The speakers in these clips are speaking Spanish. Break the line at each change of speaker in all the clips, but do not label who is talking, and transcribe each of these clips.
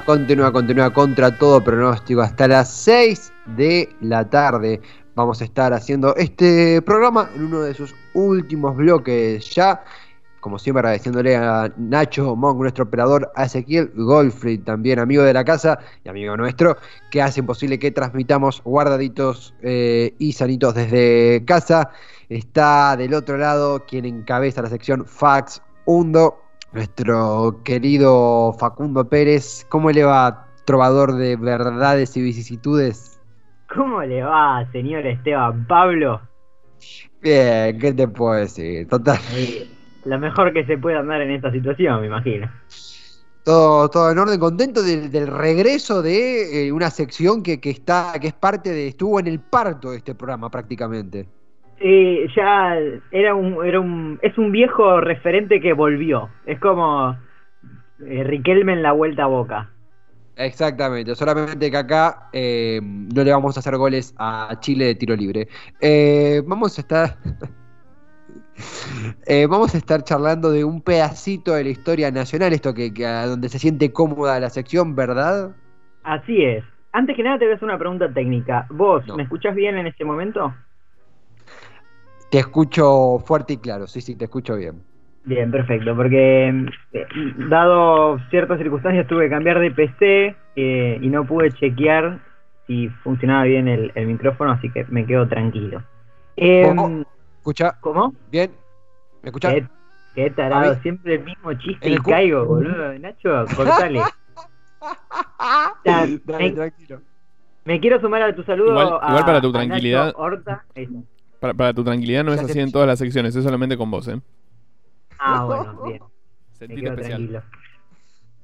continúa, continúa contra todo pronóstico hasta las 6 de la tarde. Vamos a estar haciendo este programa en uno de sus últimos bloques ya. Como siempre agradeciéndole a Nacho Monk, nuestro operador, a Ezequiel Goldfried, también amigo de la casa y amigo nuestro, que hacen posible que transmitamos guardaditos eh, y sanitos desde casa. Está del otro lado quien encabeza la sección Fax Hundo, nuestro querido Facundo Pérez. ¿Cómo le va, trovador de verdades y vicisitudes?
¿Cómo le va, señor Esteban Pablo?
Bien, ¿qué te puedo decir? Total.
Lo mejor que se puede andar en esta situación, me imagino.
Todo, todo en orden, contento del, del regreso de eh, una sección que, que está, que es parte de, estuvo en el parto de este programa prácticamente.
Sí, ya era un, era un, es un viejo referente que volvió. Es como eh, Riquelme en la vuelta a boca.
Exactamente, solamente que acá eh, no le vamos a hacer goles a Chile de tiro libre. Eh, vamos a estar. Eh, vamos a estar charlando de un pedacito de la historia nacional, esto que, que a donde se siente cómoda la sección, ¿verdad?
Así es. Antes que nada te voy a hacer una pregunta técnica. ¿Vos
No.
me escuchás bien en este momento?
Te escucho fuerte y claro, sí, sí, te escucho bien.
Bien, perfecto, porque eh, dado ciertas circunstancias tuve que cambiar de PC eh, y no pude chequear si funcionaba bien el, el micrófono, así que me quedo tranquilo. Em,
¿Cómo? ¿Escucha?
¿Cómo?
¿Bien? ¿Me escuchas?
Qué, qué tarado, siempre el mismo chiste y
el cu-
caigo, boludo. Nacho, cortale.
Dale,
me,
tranquilo.
me quiero sumar a tu saludo.
Igual-
a-
igual para tu
a Nacho
tranquilidad-
Horta.
Para, para tu tranquilidad no
Ya
es
te-
así en todas las secciones, es solamente con vos, ¿eh?
Ah, bueno, bien.
Sentite especial.
tranquilo.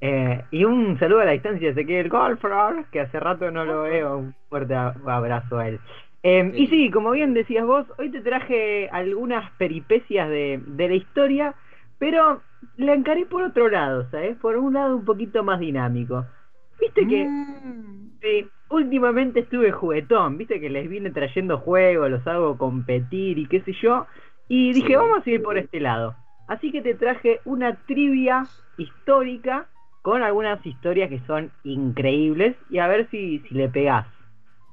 Eh, y un saludo a la distancia de el Golfer, que hace rato no lo veo. Un fuerte abrazo a él. Eh, y sí, como bien decías vos, hoy te traje algunas peripecias de, de la historia, pero la encaré por otro lado, ¿sabes? Por un lado un poquito más dinámico. Viste que
Mm.
Sí, últimamente estuve juguetón, viste que les vine trayendo juegos, los hago competir y qué sé yo, y dije,
Sí.
vamos a ir por este lado. Así que te traje una trivia histórica con algunas historias que son increíbles y a ver si, si le pegás.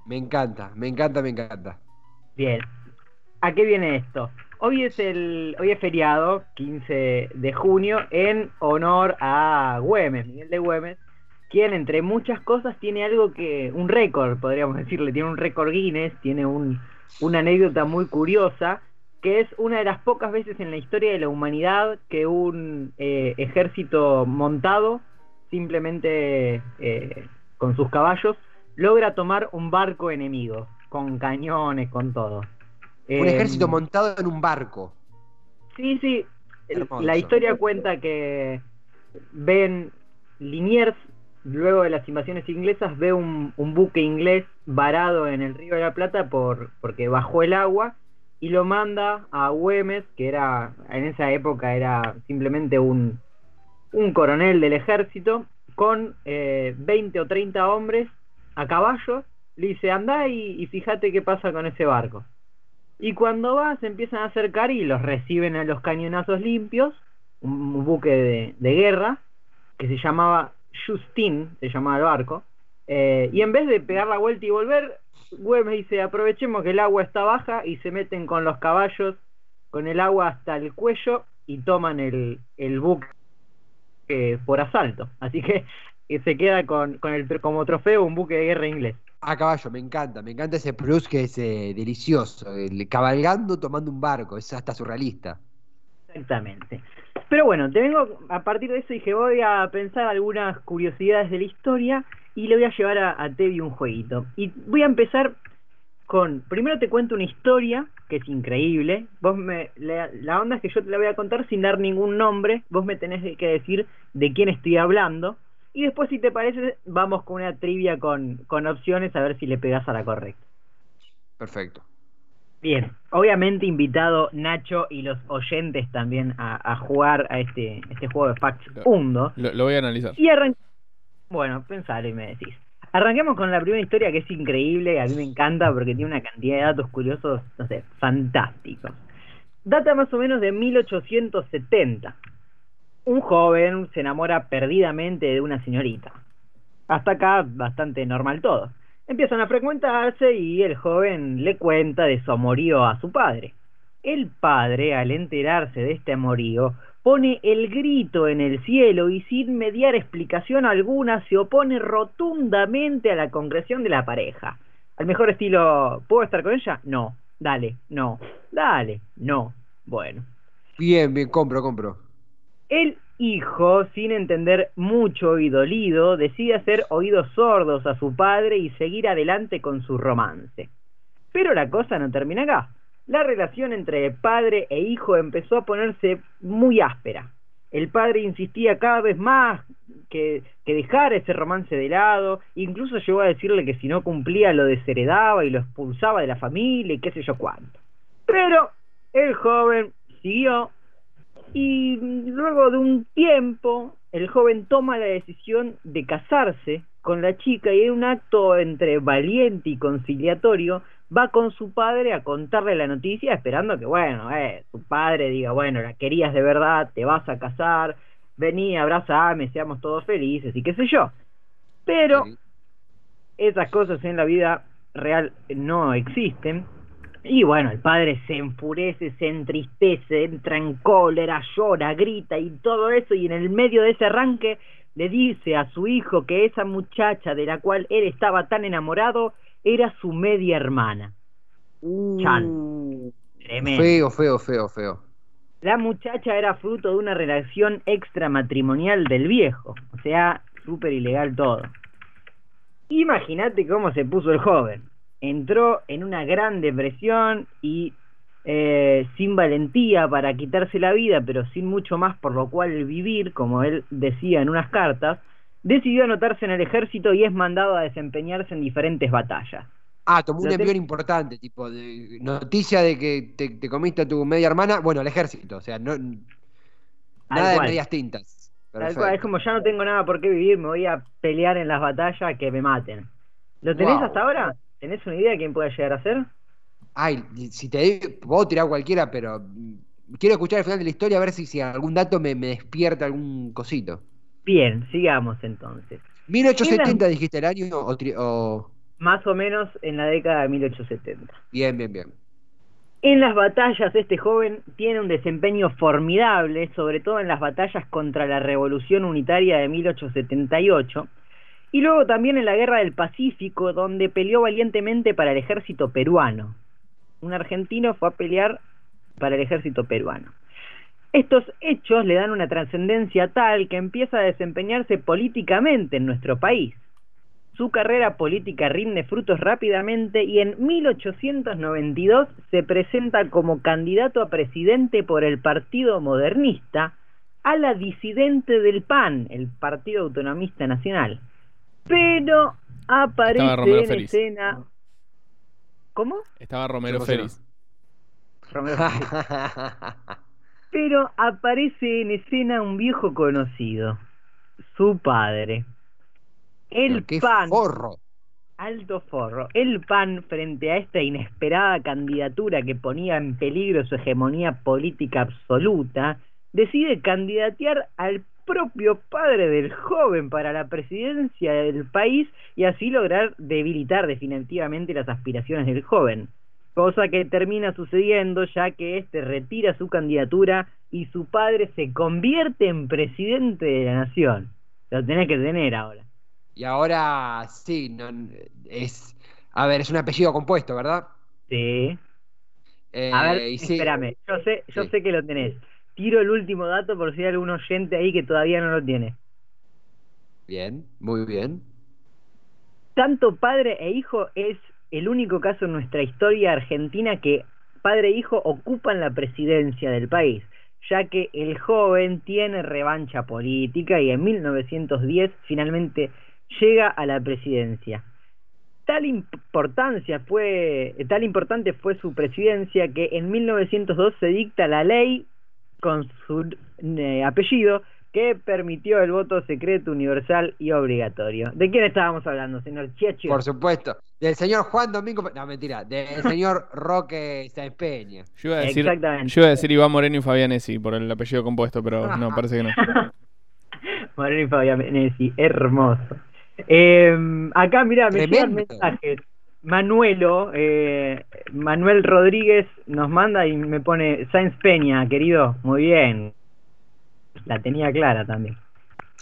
Me encanta, me encanta, me encanta.
Bien. ¿A qué viene esto? Hoy es el hoy es feriado, 15 de junio, en honor a Güemes, Miguel de Güemes, quien entre muchas cosas tiene algo que un récord, podríamos decirle, tiene un récord Guinness, tiene un, una anécdota muy curiosa, que es una de las pocas veces en la historia de la humanidad que un eh, ejército montado, simplemente eh, con sus caballos, logra tomar un barco enemigo, con cañones, con todo.
Un
Eh,
ejército montado en un barco.
Sí, sí.
Hermoso.
La historia cuenta que ven Liniers, luego de las invasiones inglesas, ve un, buque inglés varado en el río de la Plata por, porque bajó el agua y lo manda a Güemes, que era en esa época era simplemente un, un coronel del ejército, con eh, 20 o 30 hombres a caballo, le dice, anda y, fíjate qué pasa con ese barco. Y cuando va, se empiezan a acercar y los reciben a los cañonazos limpios, un, buque de guerra, que se llamaba Justin, se llamaba el barco, eh, y en vez de pegar la vuelta y volver, Güemes dice, aprovechemos que el agua está baja y se meten con los caballos, con el agua hasta el cuello y toman el, el buque eh, por asalto. Así que eh, se queda con, con el, como trofeo un buque de guerra inglés.
A caballo, me encanta, me encanta ese plus que es eh, delicioso, el cabalgando tomando un barco, es hasta surrealista.
Exactamente. Pero bueno, te vengo, a partir de eso dije, voy a pensar algunas curiosidades de la historia y le voy a llevar a, a un jueguito. Y voy a empezar con, primero te cuento una historia que es increíble. Vos me, la, la onda es que yo te la voy a contar sin dar ningún nombre. Vos me tenés que decir de quién estoy hablando. Y después, si te parece, vamos con una trivia con, con opciones a ver si le pegas a la correcta.
Perfecto.
Bien, obviamente invitado Nacho y los oyentes también a, a jugar a este, este juego de Fax
Lo-
Hundo.
Lo, lo voy a analizar.
Y arran... Bueno, pensalo y me decís. Arranquemos con la primera historia que es increíble, a mí me encanta porque tiene una cantidad de datos curiosos, no sé, fantásticos. Data más o menos de 1870. Un joven se enamora perdidamente de una señorita. Hasta acá bastante normal todo. Empiezan a frecuentarse y el joven le cuenta de su amorío a su padre. El padre, al enterarse de este amorío, pone el grito en el cielo y sin mediar explicación alguna se opone rotundamente a la concreción de la pareja. Al mejor estilo, ¿puedo estar con ella? No. Dale, no. Dale, no. Bueno.
Bien, bien, compro, compro.
El hijo, sin entender mucho y dolido, decide hacer oídos sordos a su padre y seguir adelante con su romance. Pero la cosa no termina acá la relación entre padre e hijo empezó a ponerse muy áspera. El padre insistía cada vez más que, que dejara ese romance de lado, incluso llegó a decirle que si no cumplía lo desheredaba y lo expulsaba de la familia y qué sé yo cuánto. Pero el joven siguió y luego de un tiempo el joven toma la decisión de casarse con la chica y en un acto entre valiente y conciliatorio va con su padre a contarle la noticia esperando que, bueno, eh, su padre diga, bueno, la querías de verdad, te vas a casar, vení, abrazame, seamos todos felices y qué sé yo. Pero esas cosas en la vida real no existen. Y bueno, el padre se enfurece, se entristece, entra en cólera, llora, grita y todo eso. Y en el medio de ese arranque le dice a su hijo que esa muchacha de la cual él estaba tan enamorado era su media hermana.
Uh,
Chan. Tremendo.
Feo, feo, feo, feo.
La muchacha era fruto de una relación extramatrimonial del viejo, o sea, súper ilegal todo. Imagínate cómo se puso el joven. Entró en una gran depresión y eh, sin valentía para quitarse la vida, pero sin mucho más por lo cual vivir, como él decía en unas cartas, decidió anotarse en el ejército y es mandado a desempeñarse en diferentes batallas.
Ah, tomó un envío importante, tipo, de, noticia de que te, te comiste a tu media hermana, bueno, al ejército, o sea, no, nada de medias tintas.
Tal cual, es como ya no tengo nada por qué vivir, me voy a pelear en las batallas que me maten. ¿Lo tenés
Wow.
hasta ahora? ¿Tenés una idea de quién puede llegar a ser?
Ay, si te digo, puedo tirar cualquiera, pero mm, quiero escuchar el final de la historia a ver si, si algún dato me, me despierta algún cosito.
Bien, sigamos entonces.
1870 dijiste el año o-
Más o menos en la década de 1870.
bien, bien, bien.
En las batallas este joven tiene un desempeño formidable, sobre todo en las batallas contra la Revolución Unitaria de 1878, y luego también en la Guerra del Pacífico, donde peleó valientemente para el ejército peruano. Un argentino fue a pelear para el ejército peruano. Estos hechos le dan una trascendencia tal que empieza a desempeñarse políticamente en nuestro país. Su carrera política rinde frutos rápidamente y en 1892 se presenta como candidato a presidente por el Partido Modernista a la disidente del PAN, el Partido Autonomista Nacional. Pero aparece
Estaba Romero
en escena... ¿Cómo?
Estaba Romero. Félix.
Romero Pero aparece en escena un viejo conocido, su padre. El
qué
PAN,
forro.
alto forro, el PAN frente a esta inesperada candidatura que ponía en peligro su hegemonía política absoluta, decide candidatear al propio padre del joven para la presidencia del país y así lograr debilitar definitivamente las aspiraciones del joven. Cosa que termina sucediendo ya que éste retira su candidatura y su padre se convierte en presidente de la nación. Lo tenés que tener ahora.
Y ahora sí, no, es. A ver, es un apellido compuesto, ¿verdad?
Sí.
Eh,
A ver,
sí,
espérame. Yo sé, yo
Sí.
sé que lo tenés. Tiro el último dato por si hay algún oyente ahí que todavía no lo tiene.
Bien, muy bien.
Tanto padre e hijo es el único caso en nuestra historia argentina que padre e hijo ocupan la presidencia del país, ya que el joven tiene revancha política y en 1910 finalmente llega a la presidencia. Tal importancia fue, tal importante fue su presidencia que en 1902 se dicta la ley con su eh, apellido que permitió el voto secreto universal y obligatorio. ¿De quién estábamos hablando, señor Chiachi?
Por supuesto. Del señor Juan Domingo. No, mentira. Del señor Roque Sáenz Peña.
Yo iba a decir,
Exactamente.
yo iba a decir Iván Moreno y Fabianesi por el apellido compuesto, pero no, parece que no.
Moreno y Fabianesi, hermoso. Eh, acá, mira, me llegan mensajes. Manuelo, eh, Manuel Rodríguez nos manda y me pone Sáenz Peña, querido. Muy bien. La tenía clara también.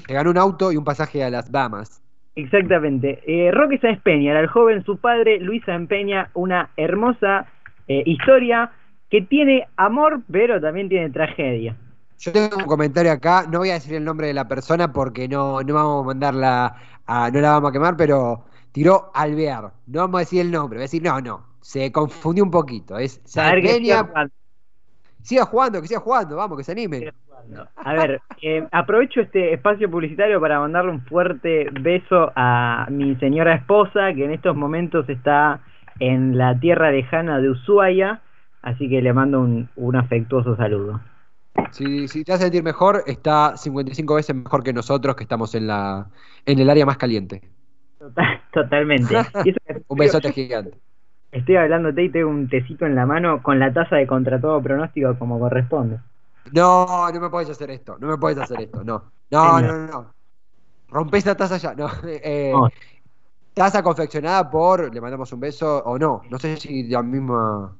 Se ganó un auto y un pasaje a las Bahamas.
Exactamente. Eh, Roque Sáenz Peña era el joven, su padre, Luis Sáenz Peña, una hermosa eh, historia que tiene amor, pero también tiene tragedia.
Yo tengo un comentario acá, no voy a decir el nombre de la persona porque no, no vamos a mandarla, a, no la vamos a quemar, pero tiró alvear. No vamos a decir el nombre, voy a decir, no, no, se confundió un poquito. Es
A ver, que
Peña,
siga jugando,
que siga jugando, vamos, que se anime.
A ver, eh, aprovecho este espacio publicitario para mandarle un fuerte beso a mi señora esposa, que en estos momentos está en la tierra lejana de Ushuaia, así que le mando un, un afectuoso saludo.
Si, si te hace sentir mejor, está 55 veces mejor que nosotros que estamos en la en el área más caliente.
Total- totalmente.
Un besote gigante.
Estoy hablándote y tengo un tecito en la mano con la taza de contra todo pronóstico como corresponde.
No, no me puedes hacer esto, no me puedes hacer esto, no. No, no, no, no. Rompé esa taza ya, no. Eh,
No.
taza confeccionada por, le mandamos un beso o no, no sé si la misma...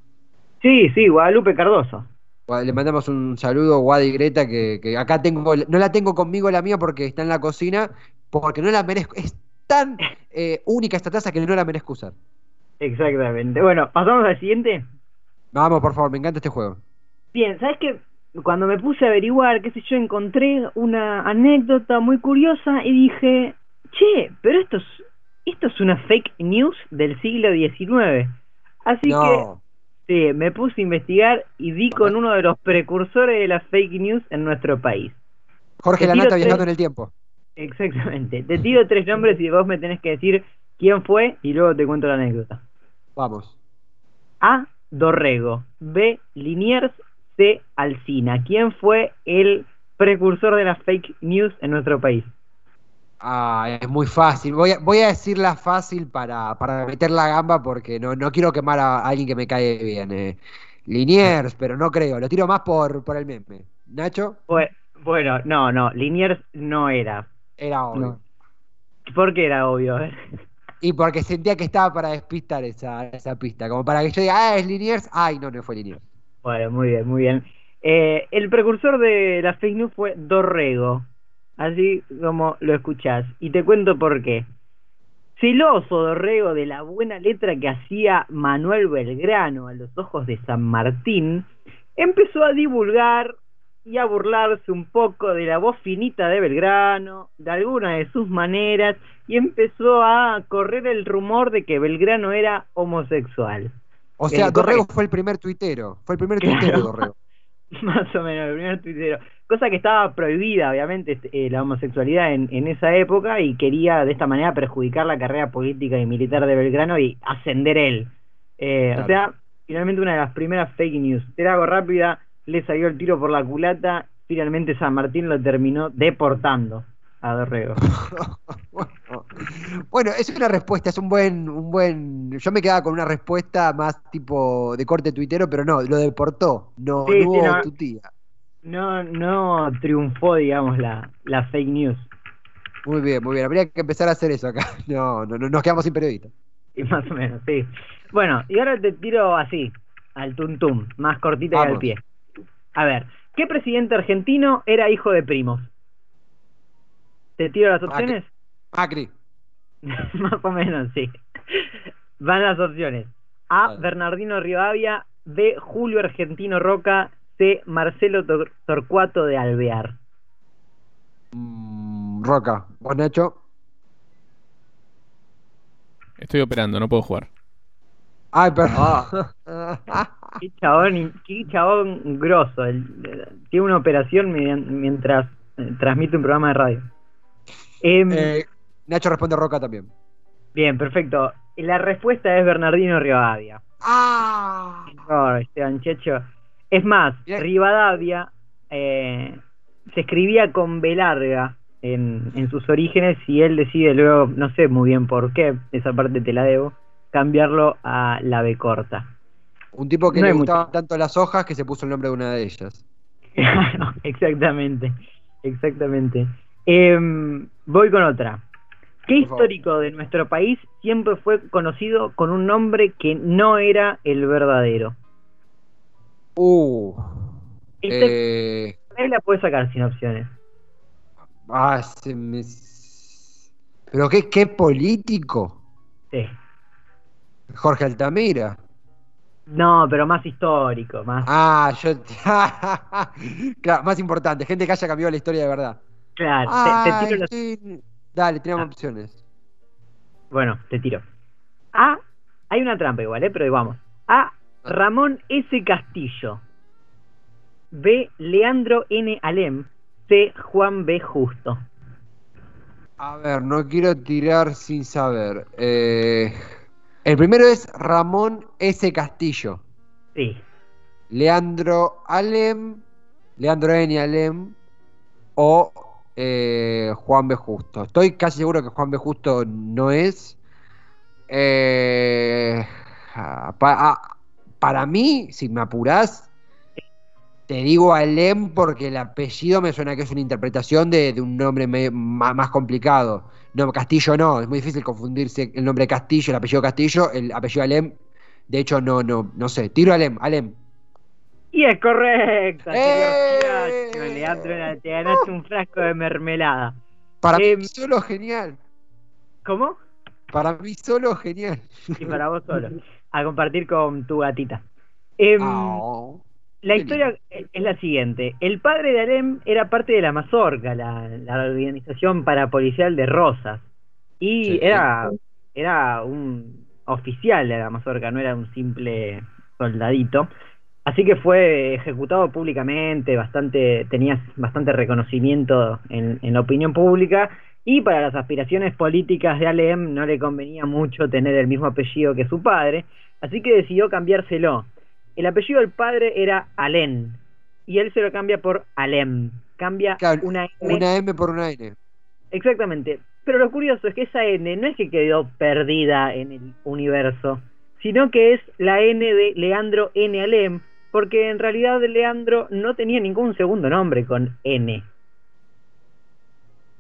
Sí, sí, Guadalupe Cardoso.
Le mandamos un saludo, Wadi y Greta, que, que acá tengo, no la tengo conmigo la mía porque está en la cocina, porque no la merezco. Es tan eh, única esta taza que no la merezco usar.
Exactamente. Bueno, pasamos al siguiente.
Vamos, por favor, me encanta este juego.
Bien, ¿sabes qué? Cuando me puse a averiguar, qué sé yo, encontré una anécdota muy curiosa y dije, che, pero esto es, esto es una fake news del siglo XIX. Así
no,
que Sí, me puse a investigar y di con uno de los precursores de las fake news en nuestro país.
Jorge Lanata viajando en el tiempo.
Exactamente. Te tiro tres nombres y vos me tenés que decir quién fue y luego te cuento la anécdota.
Vamos.
A. Dorrego. B. Liniers. C. Alcina. ¿Quién fue el precursor de las fake news en nuestro país?
Ah, es muy fácil. Voy a, voy a decirla fácil para, para meter la gamba porque no, no quiero quemar a alguien que me cae bien. Eh. Liniers, pero no creo. Lo tiro más por, por el meme. Nacho,
Bue- Bueno, no, no. Liniers no era.
Era obvio.
No. ¿Por qué era obvio?
Y porque sentía que estaba para despistar esa, esa pista. Como para que yo diga, ah, es Liniers. Ay, no, no fue Liniers.
Bueno, muy bien, muy bien. Eh, el precursor de la fake news fue Dorrego, así como lo escuchás. Y te cuento por qué. Celoso Dorrego de la buena letra que hacía Manuel Belgrano a los ojos de San Martín, empezó a divulgar y a burlarse un poco de la voz finita de Belgrano, de alguna de sus maneras, y empezó a correr el rumor de que Belgrano era homosexual.
O sea,
Eh,
Dorrego
correcto.
fue el primer tuitero. Fue el primer
Claro.
tuitero, Dorrego.
Más o menos, el primer tuitero. Cosa que estaba prohibida, obviamente, este, eh, la homosexualidad en, en esa época y quería de esta manera perjudicar la carrera política y militar de Belgrano y ascender él. Eh,
Claro.
O sea, finalmente una de las primeras fake news. Te la hago rápida, le salió el tiro por la culata, finalmente San Martín lo terminó deportando a Dorrego.
bueno, bueno, es una respuesta, es un buen, un buen. Yo me quedaba con una respuesta más tipo de corte tuitero, pero no, lo deportó. No,
Sí,
no hubo
no.
tutía.
No, no triunfó, digamos, la, la fake news.
Muy bien, muy bien. Habría que empezar a hacer eso acá. No, no, no nos quedamos sin periodistas.
Y más o menos, sí. Bueno, y ahora te tiro así, al tuntum, más cortita y al pie. A ver, ¿qué presidente argentino era hijo de primos? ¿Te tiro las opciones?
Macri.
más o menos, sí. Van las opciones. A. Bernardino Rivadavia. B. Julio Argentino Roca. C. Marcelo Tor- Torcuato de Alvear.
Mm, Roca. ¿Vos, Nacho?
Estoy operando, no puedo jugar.
Ay, perdón.
Ah. Qué chabón, qué chabón grosso. El- el- tiene una operación mientras eh, transmite un programa de radio. Em,
Eh, Nacho responde Roca también.
Bien, perfecto. La respuesta es Bernardino Rivadavia.
¡Ah!
No, Esteban Checho. Es más,
Bien.
Rivadavia eh, se escribía con B larga en, en sus orígenes y él decide luego, no sé muy bien por qué, esa parte te la debo, cambiarlo a la B corta.
Un tipo que
No
le
mucho.
gustaban tanto las hojas que se puso el nombre de una de ellas.
exactamente, exactamente. Em, voy con otra. ¿Qué histórico de nuestro país siempre fue conocido con un nombre que no era el verdadero?
Uh.
Esta
Eh,
la puedes sacar sin opciones.
ah, se me- Pero qué, qué político.
Sí.
Jorge Altamira.
No, pero más histórico, más.
Ah, yo. claro, más importante, gente que haya cambiado la historia de verdad.
claro, te-
Ah,
te, tiro los-
Dale, tenemos
Ah.
opciones.
Bueno, te tiro. A. Hay una trampa igual, ¿eh? Pero vamos. A. Ramón S. Castillo. B. Leandro N. Alem. C. Juan B. Justo.
A ver, no quiero tirar sin saber. Eh, el primero es Ramón S. Castillo.
Sí.
Leandro Alem. Leandro N. Alem. O eh, Juan B. Justo. Estoy casi seguro que Juan B. Justo no es. Eh, ah, pa- ah, para mí, si me apurás, te digo Alem porque el apellido me suena que es una interpretación de, de un nombre me- ma- más, complicado. No, Castillo no, es muy difícil confundirse el nombre Castillo, el apellido Castillo, el apellido Alem. De hecho, no, no, no sé. Tiro Alem, Alem.
Y es correcto.
¡Eh!
Leandro, te ganaste un frasco de mermelada.
Para
Em,
mí solo genial.
¿Cómo?
Para mí solo genial.
Y para vos solo. A compartir con tu gatita. Em,
Ah,
La historia es es la siguiente. El padre de Alem era parte de la Mazorca, la, la organización parapolicial de Rosas. Y
Sí.
era, era un oficial de la Mazorca, no era un simple soldadito. Así que fue ejecutado públicamente, bastante, tenía bastante reconocimiento en, en la opinión pública. Y para las aspiraciones políticas de Alem no le convenía mucho tener el mismo apellido que su padre, así que decidió cambiárselo. El apellido del padre era Alén y él se lo cambia por Alem. Cambia
Claro,
una N.
Una M por una N.
Exactamente. Pero lo curioso es que esa N no es que quedó perdida en el universo, sino que es la N de Leandro N. Alem, porque en realidad Leandro no tenía ningún segundo nombre con N.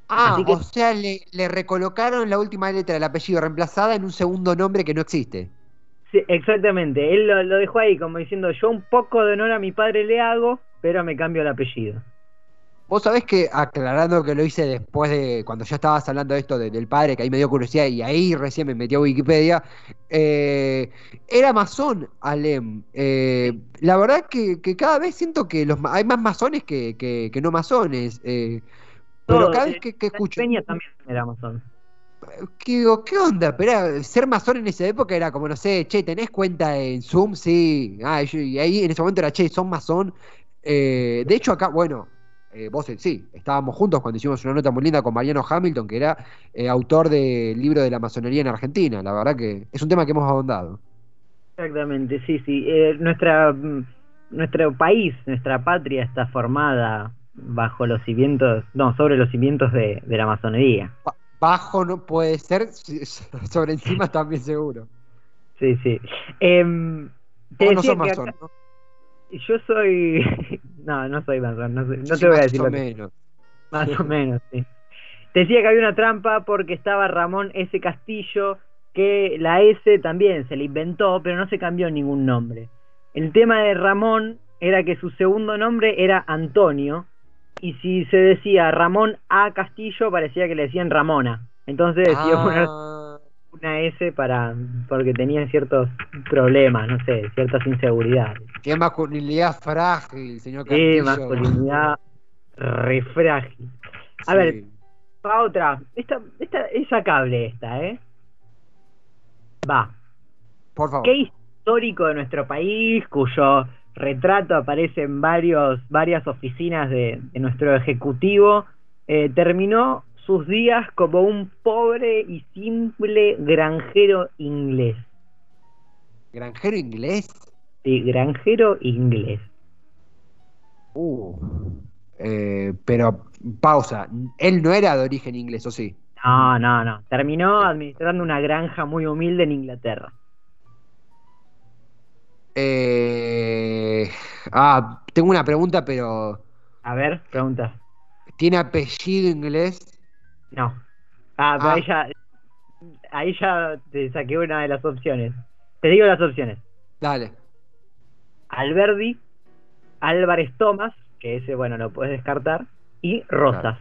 Ah,
que-
o sea, le, le recolocaron la última letra del apellido reemplazada en un segundo nombre que no existe.
Sí, exactamente. Él lo, lo dejó ahí como diciendo, yo un poco de honor a mi padre le hago, pero me cambio el apellido.
Vos sabés que, aclarando que lo hice después de cuando ya estabas hablando de esto de- del padre, que ahí me dio curiosidad y ahí recién me metí a Wikipedia, eh, era masón Alem. Eh, la verdad que, que cada vez siento que los hay más masones que, que- que no masones. eh, pero cada vez que, que escucho...
Peña también era masón.
Que digo, ¿qué onda? Pero era- ser masón en esa época era como, no sé, che, ¿tenés cuenta en Zoom? Sí. Ah, y ahí en ese momento era, che, son masón. Eh, de hecho, acá, bueno, eh, vos sí, estábamos juntos cuando hicimos una nota muy linda con Mariano Hamilton, que era eh, autor del libro de la masonería en Argentina. La verdad que es un tema que hemos ahondado.
Exactamente, sí, sí. Eh, nuestra, nuestro país, nuestra patria está formada bajo los cimientos, no, sobre los cimientos de, de la masonería.
Ba- Bajo no puede ser, sobre encima también seguro.
Sí, sí. Em, te
no
yo soy, no, no soy masón, no, soy- no te voy a
más
decir
o
lo que-
menos.
Más o menos, sí. Te decía que había una trampa porque estaba Ramón S. Castillo, que la S también se le inventó, pero no se cambió ningún nombre. El tema de Ramón era que su segundo nombre era Antonio, y si se decía Ramón A. Castillo, parecía que le decían Ramona. Entonces decidió poner
Ah,
una S para porque tenía ciertos problemas, no sé, ciertas inseguridades.
qué masculinidad frágil, señor Castillo.
masculinidad re frágil. A
Sí.
ver, Va otra. Esta, esta es sacable esta, ¿eh? Va.
Por favor.
¿Qué histórico de nuestro país, cuyo retrato aparece en varios, varias oficinas de, de nuestro ejecutivo, eh, terminó sus días como un pobre y simple granjero inglés?
¿Granjero inglés?
Sí, granjero inglés.
Uh. Eh, pero, pausa. Él no era de origen inglés, ¿o sí?
No, no, no. Terminó administrando una granja muy humilde en Inglaterra.
Eh, ah, tengo una pregunta, pero.
A ver, pregunta.
¿Tiene apellido inglés?
No. Ah, pero
Ah.
ahí ya, ahí ya te saqué una de las opciones. Te digo las opciones.
Dale.
Alberdi, Álvarez Tomás, que ese, bueno, lo puedes descartar, y Rosas.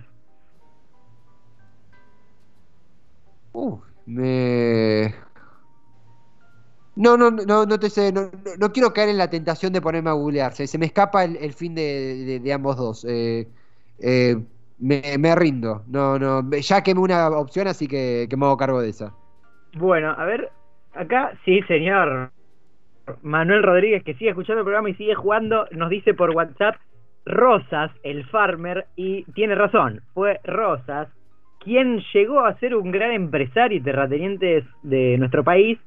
Uh, me. No, no, no, no te sé, no, no- quiero caer en la tentación de ponerme a googlear. Se, se me escapa el, fin de ambos dos. Eh, eh, me, me rindo. No, no. Ya quemé una opción, así que, que me hago cargo de esa.
Bueno, a ver, acá sí, señor Manuel Rodríguez, que sigue escuchando el programa y sigue jugando, nos dice por WhatsApp Rosas, el farmer, y tiene razón, fue Rosas quien llegó a ser un gran empresario y terrateniente de nuestro país.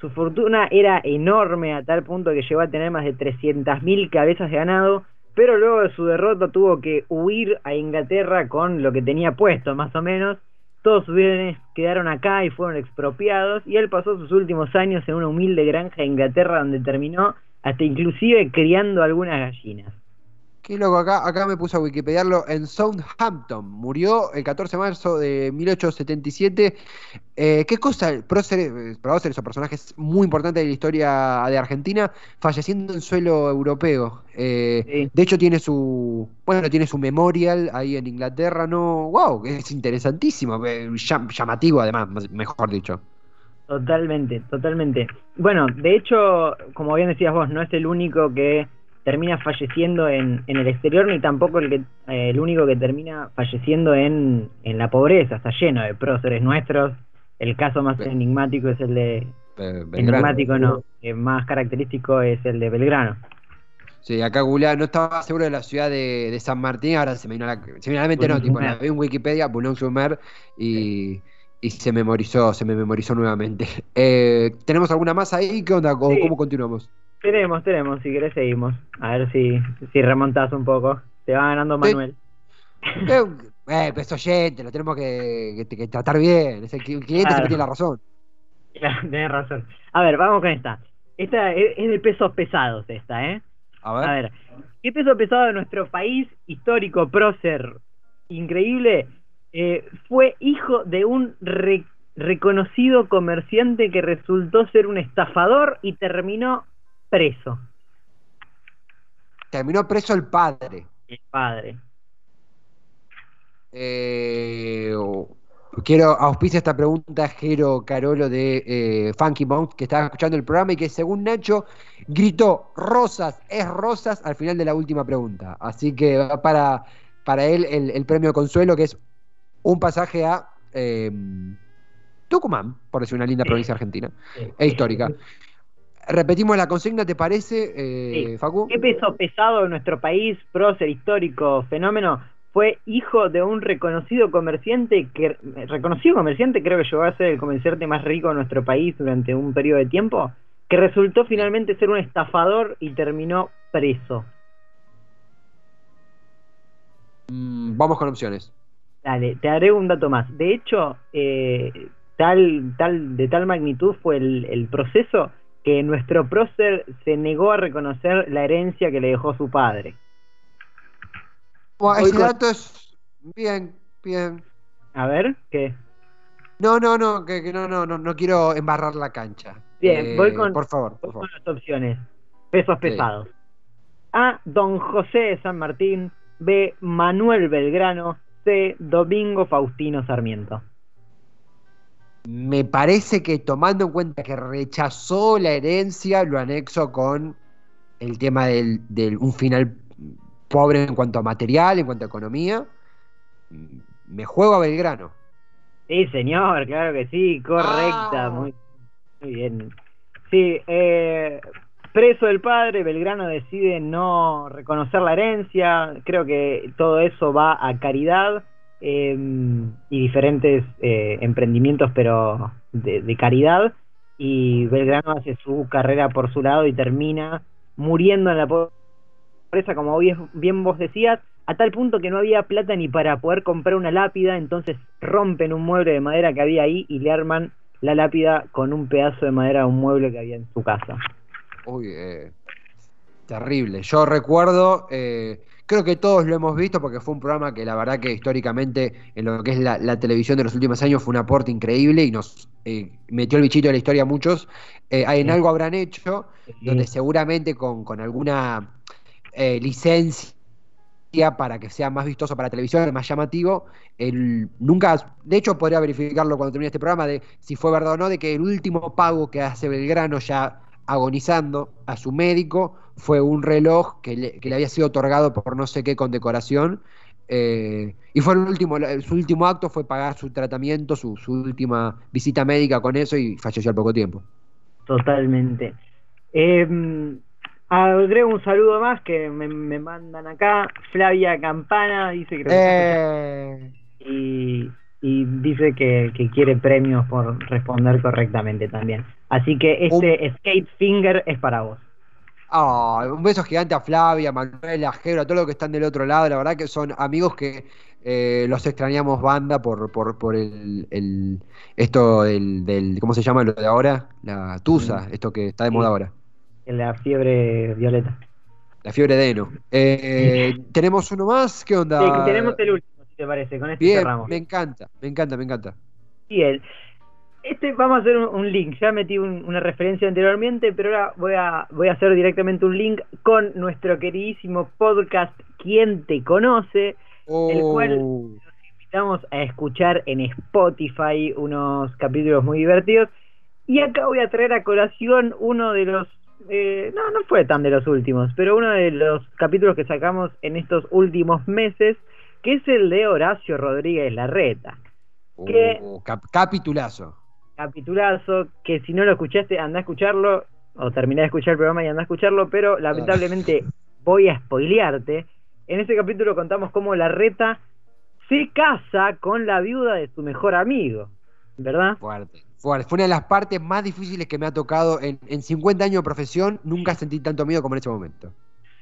Su fortuna era enorme a tal punto que llegó a tener más de 300.000 cabezas de ganado, pero luego de su derrota tuvo que huir a Inglaterra con lo que tenía puesto, más o menos. Todos sus bienes quedaron acá y fueron expropiados, y él pasó sus últimos años en una humilde granja de Inglaterra donde terminó hasta inclusive criando algunas gallinas.
Qué loco, acá, acá me puse a wikipediarlo en Southampton. Murió el 14 de marzo de 1877. Eh, ¿Qué cosa? Próceres, próceres o personajes muy importantes de la historia de Argentina, falleciendo en suelo europeo. Eh,
Sí.
De hecho, tiene su. Bueno, tiene su memorial ahí en Inglaterra, ¿no? ¡Wow! Es interesantísimo. eh, llam- llamativo, además, más- mejor dicho.
Totalmente, totalmente. Bueno, de hecho, como bien decías vos, no es el único que termina falleciendo en, en el exterior, ni tampoco el, que, eh, el único que termina falleciendo en, en la pobreza. Está lleno de próceres nuestros. El caso más
Be-
enigmático es el de...
Eh, Belgrano.
Enigmático no, el más característico es el de Belgrano.
Sí, acá googleaba, no estaba seguro de la ciudad de, de San Martín, ahora se me vino a la, se me vino a la mente, no, tipo, la vi en Wikipedia, Boulogne-sur-Mer, y, y se memorizó, se me memorizó nuevamente. Eh, ¿Tenemos alguna más ahí? ¿Qué onda? ¿Cómo,
Sí.
cómo continuamos?
Tenemos, tenemos, si querés seguimos. A ver si, si remontás un poco. Te va ganando. Manuel.
Eh, eh, pues es oyente, lo tenemos que, que- que tratar bien, es el cli- cliente
Claro.
siempre tiene la razón.
Claro, tenés razón. A ver, vamos con esta. Esta es, es de pesos pesados esta, ¿eh?
A ver.
A ver, ¿qué peso pesado de nuestro país histórico, prócer, increíble? eh, fue hijo de un re- reconocido comerciante que resultó ser un estafador y terminó preso.
Terminó preso el padre.
El padre.
Eh, quiero auspicia esta pregunta Jero Carolo de eh, Funky Monk, que estaba escuchando el programa y que según Nacho gritó Rosas, es Rosas al final de la última pregunta. Así que va para, para él el, el premio consuelo, que es un pasaje a eh, Tucumán, por decir una linda provincia argentina e histórica. Repetimos la consigna, ¿te parece, eh,
Sí.
Facu?
¿Qué peso pesado de nuestro país, prócer histórico, fenómeno, fue hijo de un reconocido comerciante que reconocido comerciante, creo que llegó a ser el comerciante más rico de nuestro país durante un periodo de tiempo, que resultó finalmente ser un estafador y terminó preso?
Mm, vamos con opciones.
Dale, te agrego un dato más. De hecho, eh, tal, tal, de tal magnitud fue el, el proceso que nuestro prócer se negó a reconocer la herencia que le dejó su padre.
Bueno, ese dato es bien, bien.
A ver, ¿qué?
No, no, no, que, que no, no, no, no quiero embarrar la cancha.
Bien,
Eh,
voy con-
Por favor,
Voy
por
con
favor.
las opciones. Pesos
Sí.
pesados. A. Don José de San Martín. B. Manuel Belgrano. C. Domingo Faustino Sarmiento.
Me parece que tomando en cuenta que rechazó la herencia, lo anexo con el tema del, del un final pobre en cuanto a material, en cuanto a economía. Me juego a Belgrano.
Sí, señor, claro que sí, correcta,
Ah.
muy, muy bien. Sí, eh, preso el padre, Belgrano decide no reconocer la herencia, creo que todo eso va a caridad eh, y diferentes eh, emprendimientos, pero de, caridad, y Belgrano hace su carrera por su lado y termina muriendo en la pobreza, como bien, bien vos decías, a tal punto que no había plata ni para poder comprar una lápida, entonces rompen un mueble de madera que había ahí y le arman la lápida con un pedazo de madera a un mueble que había en su casa.
Uy, eh, terrible. Yo recuerdo eh, Creo que todos lo hemos visto porque fue un programa que la verdad que históricamente en lo que es la, la televisión de los últimos años fue un aporte increíble y nos eh, metió el bichito de la historia a muchos. Eh, en algo habrán hecho, donde seguramente con, con alguna eh, licencia para que sea más vistoso para la televisión, más llamativo, el, nunca, de hecho podría verificarlo cuando termine este programa, de si fue verdad o no, de que el último pago que hace Belgrano ya agonizando a su médico fue un reloj que le, que le había sido otorgado por no sé qué condecoración. eh, y fue el último, su último acto fue pagar su tratamiento, su, su última visita médica con eso y falleció al poco tiempo.
Totalmente. Eh, agrego un saludo más que me, me mandan acá. Flavia Campana dice que
Eh,
y, y dice que, que quiere premios por responder correctamente también. Así que este Skate Finger es para vos.
Ah, un beso gigante a Flavia, a Manuel, a Jero, a todos los que están del otro lado. La verdad que son amigos que eh, los extrañamos banda por, por, por el, el- esto del, del, ¿cómo se llama lo de ahora? La Tusa, esto que está de moda
Sí.
ahora.
La fiebre violeta.
La fiebre de Eno. Eh, ¿Tenemos uno más? ¿Qué onda?
Sí, tenemos el último, te parece. Con este
Bien,
cerramos.
me encanta, me encanta, me encanta.
Bien. Este vamos a hacer un, un link. Ya metí un- una referencia anteriormente, pero ahora voy a, voy a hacer directamente un link con nuestro queridísimo podcast ¿Quién te conoce? El cual-
Oh,
invitamos a escuchar en Spotify unos capítulos muy divertidos. Y acá voy a traer a colación uno de los. eh, no, no fue tan de los últimos, pero uno de los capítulos que sacamos en estos últimos meses, que es el de Horacio Rodríguez Larreta.
Oh, cap- capitulazo.
Capitulazo, que si no lo escuchaste, anda a escucharlo, o terminá de escuchar el programa y anda a escucharlo, pero lamentablemente voy a spoilearte. En ese capítulo contamos cómo Larreta se casa con la viuda de su mejor amigo, ¿verdad?
Fuerte, fuerte. Fue una de las partes más difíciles que me ha tocado en, en 50 años de profesión. Nunca sentí tanto miedo como en ese momento.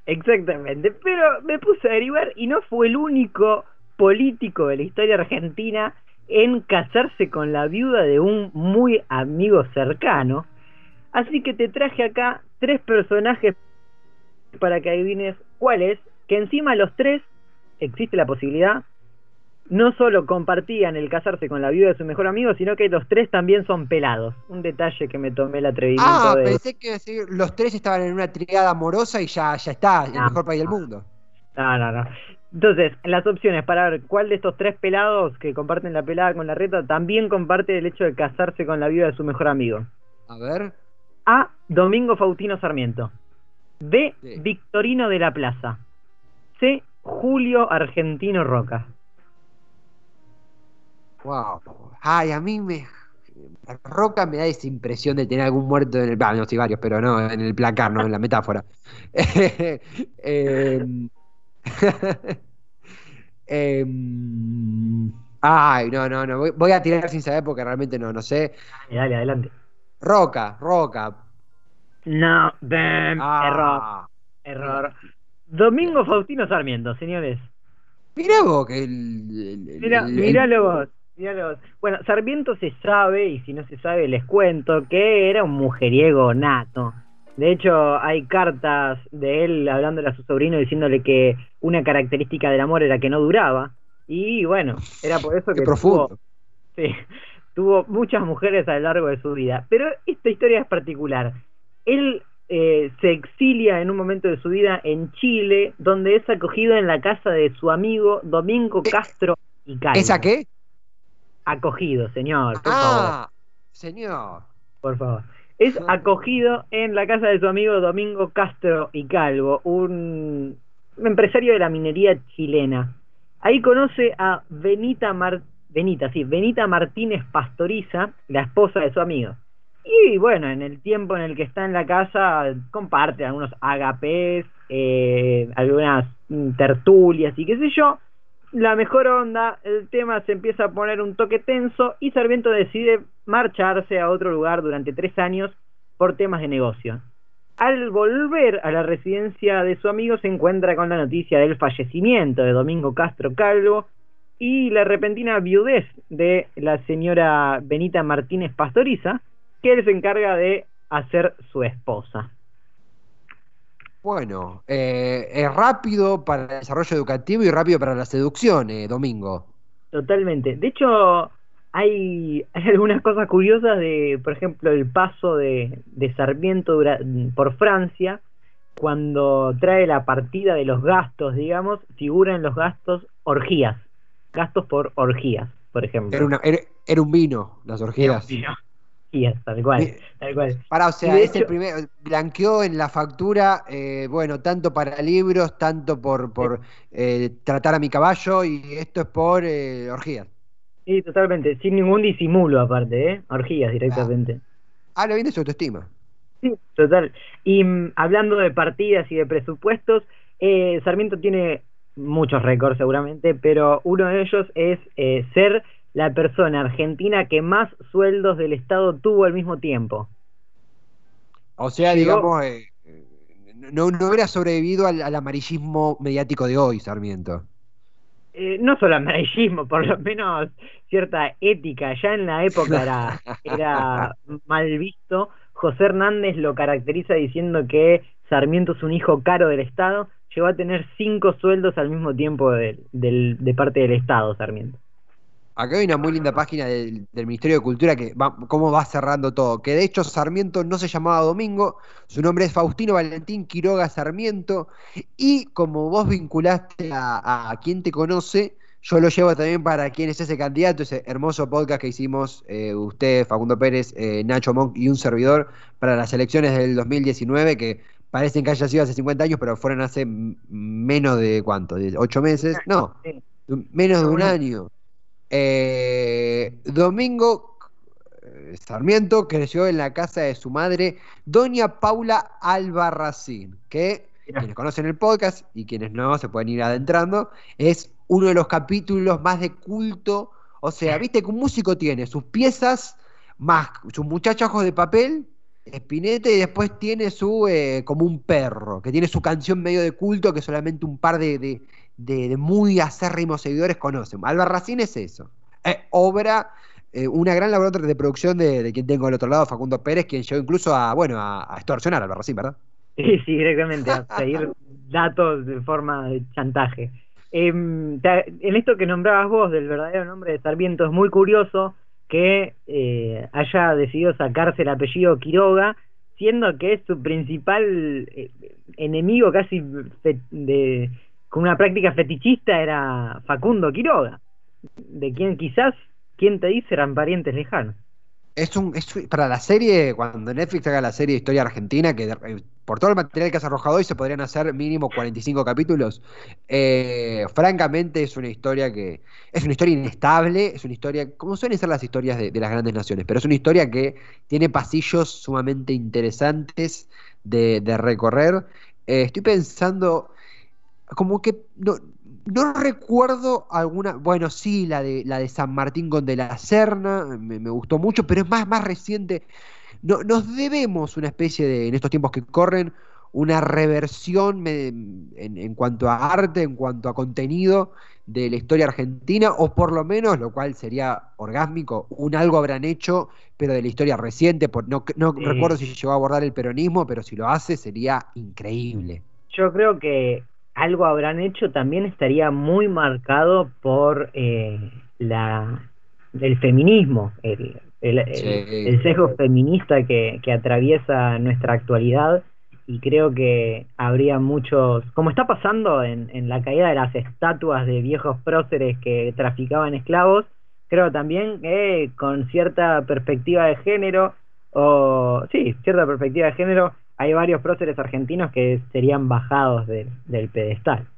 Exactamente, pero me puse a averiguar y no fue el único político de la historia argentina en casarse con la viuda de un muy amigo cercano. Así que te traje acá tres personajes para que adivines cuáles, que encima los tres, existe la posibilidad, no solo compartían el casarse con la viuda de su mejor amigo, sino que los tres también son pelados. Un detalle que me tomé el atrevimiento
Ah,
de...
pensé que sí, los tres estaban en una triada amorosa y ya, ya está, el
No.
mejor país del mundo.
No, no, no. Entonces, las opciones para ver cuál de estos tres pelados que comparten la pelada con la reta también comparte el hecho de casarse con la viuda de su mejor amigo.
A ver.
A. Domingo Faustino Sarmiento. B.
Sí.
Victorino de la Plaza. C. Julio Argentino Roca.
Wow. Ay, a mí me. Roca me da esa impresión de tener algún muerto en el. Ah, no, sí, varios, pero no, en el placar, no, en la metáfora. Em, em, ay, no, no, no. Voy, a tirar sin saber porque realmente no, no sé.
Dale, dale, adelante.
Roca, Roca.
No, bam, error,
Ah,
error. Domingo Faustino Sarmiento, señores.
mirá vos que el. el- el-
vos, Bueno, Sarmiento se sabe, y si no se sabe les cuento, que era un mujeriego nato. De hecho, hay cartas de él hablándole a su sobrino diciéndole que una característica del amor era que no duraba. Y bueno, era por eso que
profundo.
tuvo, sí, tuvo muchas mujeres a lo largo de su vida. Pero esta historia es particular. Él eh, se exilia en un momento de su vida en Chile, donde es acogido en la casa de su amigo Domingo Castro y.
¿Esa qué?
Acogido, señor, por favor,
Ah, señor.
por favor. Es acogido en la casa de su amigo Domingo Castro y Calvo, un empresario de la minería chilena. Ahí conoce a Benita Mar Benita, sí, Benita Martínez Pastoriza, la esposa de su amigo. Y bueno, en el tiempo en el que está en la casa, comparte algunos agapés, eh, algunas mm, tertulias y qué sé yo. La mejor onda, el tema se empieza a poner un toque tenso y Sarmiento decide marcharse a otro lugar durante tres años por temas de negocio. Al volver a la residencia de su amigo se encuentra con la noticia del fallecimiento de Domingo Castro Calvo y la repentina viudez de la señora Benita Martínez Pastoriza, que él se encarga de hacer su esposa.
Bueno, eh, es rápido para el desarrollo educativo y rápido para la seducción, eh, Domingo.
Totalmente. De hecho, hay, hay algunas cosas curiosas de, por ejemplo, el paso de, de Sarmiento por Francia, cuando trae la partida de los gastos, digamos, figuran los gastos orgías. Gastos por orgías, por ejemplo.
Era, una, era, era un vino, las orgías.
Tal cual,
Mi-
tal cual.
Para, o sea, es el primer, blanqueó en la factura, eh, bueno, tanto para libros, tanto por, por eh, tratar a mi caballo, y esto es por eh, orgías.
Sí, totalmente, sin ningún disimulo aparte, ¿eh? Orgías directamente.
Habla bien de su autoestima.
Sí, total. Y mm, hablando de partidas y de presupuestos, Sarmiento tiene muchos récords seguramente, pero uno de ellos es ser la persona argentina que más sueldos del Estado tuvo al mismo tiempo.
O sea, digamos, eh, no, no hubiera sobrevivido al, al amarillismo mediático de hoy, Sarmiento.
Eh, no solo amarillismo, por lo menos cierta ética. Ya en la época era, era mal visto. José Hernández lo caracteriza diciendo que Sarmiento es un hijo caro del Estado. Llegó a tener cinco sueldos al mismo tiempo de parte del Estado, Sarmiento.
Acá hay una muy linda página del, del Ministerio de Cultura que va, cómo va cerrando todo. Que de hecho Sarmiento no se llamaba Domingo, su nombre es Faustino Valentín Quiroga Sarmiento. Y como vos vinculaste a, a quien te conoce, yo lo llevo también para quien es ese candidato, ese hermoso podcast que hicimos eh, usted, Facundo Pérez, eh, Nacho Monk y un servidor para las elecciones del 2019, que parecen que haya sido hace 50 años, pero fueron hace menos de cuánto, de 8 meses, no,
Sí.
menos de un año. Eh, Domingo eh, Sarmiento creció en la casa de su madre, Doña Paula Albarracín, que quienes conocen el podcast y quienes no se pueden ir adentrando, es uno de los capítulos más de culto. O sea, viste que un músico tiene sus piezas más sus muchachos de papel, Spinetta, y después tiene su eh, como un perro, que tiene su canción medio de culto que solamente un par de, de- de- muy acérrimos seguidores conocen. Albarracín es eso. Eh, obra, una gran labor de producción de, quien tengo al otro lado, Facundo Pérez, quien llegó incluso a, bueno, a, a extorsionar a Albarracín, ¿verdad?
Sí, sí, directamente, a seguir datos de forma de chantaje. Em, en esto que nombrabas vos del verdadero nombre de Sarmiento, es muy curioso que eh, haya decidido sacarse el apellido Quiroga, siendo que su principal eh, enemigo casi de, con una práctica fetichista era Facundo Quiroga, de quien quizás, quien te dice, eran parientes lejanos.
Es un, es para la serie, cuando Netflix haga la serie de Historia Argentina, que eh, por todo el material que has arrojado hoy se podrían hacer mínimo 45 capítulos, eh, francamente es una historia que es una historia inestable, es una historia, como suelen ser las historias de, las grandes naciones, pero es una historia que tiene pasillos sumamente interesantes de, de recorrer. Eh, estoy pensando, como que no, no recuerdo alguna, bueno, sí, la de la de San Martín con de la Serna, me, me gustó mucho, pero es más, más reciente. No, nos debemos una especie de, en estos tiempos que corren, una reversión me- en, en cuanto a arte, en cuanto a contenido de la historia argentina, o por lo menos, lo cual sería orgásmico, un algo habrán hecho, pero de la historia reciente, por, no, no
Sí.
recuerdo si llegó a abordar el peronismo, pero si lo hace sería increíble.
Yo creo que algo habrán hecho también estaría muy marcado por eh, la el feminismo, el, el, el-
Sí.
el sesgo feminista que, que atraviesa nuestra actualidad y creo que habría muchos, como está pasando en, en la caída de las estatuas de viejos próceres que traficaban esclavos, creo también que con cierta perspectiva de género, o sí, cierta perspectiva de género, hay varios próceres argentinos que serían bajados del- del pedestal.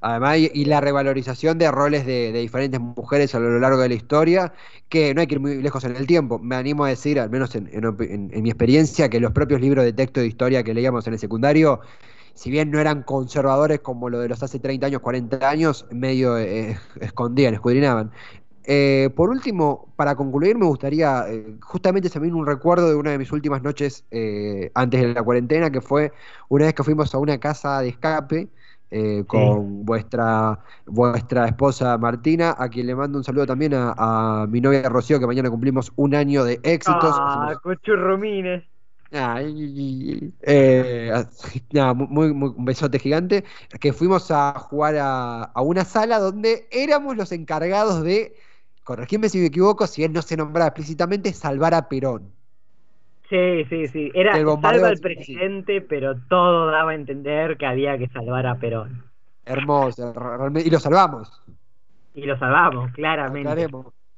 Además, y, la revalorización de roles de, de diferentes mujeres a lo largo de la historia, que no hay que ir muy lejos en el tiempo. Me animo a decir, al menos en, en en- mi experiencia, que los propios libros de texto de historia que leíamos en el secundario, si bien no eran conservadores como lo de los hace 30 años, 40 años, medio eh, escondían, escudriñaban. Eh, por último, para concluir, me gustaría, eh, justamente se me vino un recuerdo de una de mis últimas noches eh, antes de la cuarentena, que fue una vez que fuimos a una casa de escape con vuestra, vuestra esposa Martina, a quien le mando un saludo también a, a mi novia Rocío, que mañana cumplimos un año de éxitos.
Ah, cochurrumines.
Ah, eh, muy, un besote gigante. Que fuimos a jugar a, a, una sala donde éramos los encargados de, corregirme si me equivoco, si él no se nombraba explícitamente, salvar a Perón.
Sí, sí, sí. Era salva al presidente, pero todo daba a entender que había que salvar a Perón.
Hermoso, y lo salvamos.
Y lo salvamos, claramente.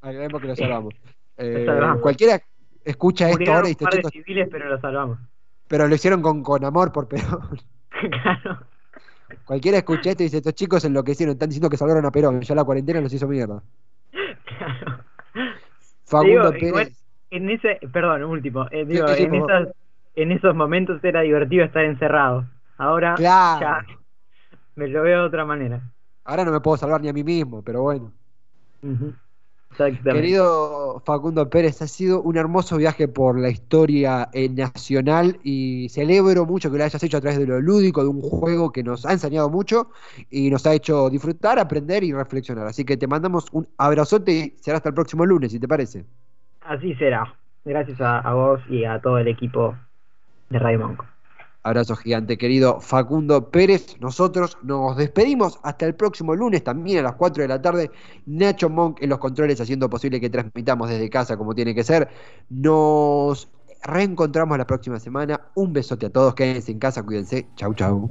Aclaremos, que lo salvamos. Eh, cualquiera escucha esto ahora y
un par de civiles, pero lo salvamos.
Pero lo hicieron con, con amor por Perón. claro. Cualquiera escucha esto y dice, estos chicos enloquecieron, están diciendo que salvaron a Perón, ya la cuarentena los hizo mierda. Claro.
Facundo Pérez en ese, perdón, último, eh, digo, en, esas, en esos momentos era divertido estar encerrado. Ahora ya me lo veo de otra manera.
Ahora no me puedo salvar ni a mí mismo, pero bueno. Querido Facundo Pérez, ha sido un hermoso viaje por la historia eh, nacional y celebro mucho que lo hayas hecho a través de lo lúdico, de un juego que nos ha enseñado mucho y nos ha hecho disfrutar, aprender y reflexionar. Así que te mandamos un abrazote y será hasta el próximo lunes, si te parece.
Así será. Gracias a, vos y a todo el equipo de Radio Monk.
Abrazo gigante, querido Facundo Pérez. Nosotros nos despedimos hasta el próximo lunes, también a las 4 de la tarde. Nacho Monk en los controles, haciendo posible que transmitamos desde casa como tiene que ser. Nos reencontramos la próxima semana. Un besote a todos, quédense en casa, cuídense. Chau, chau.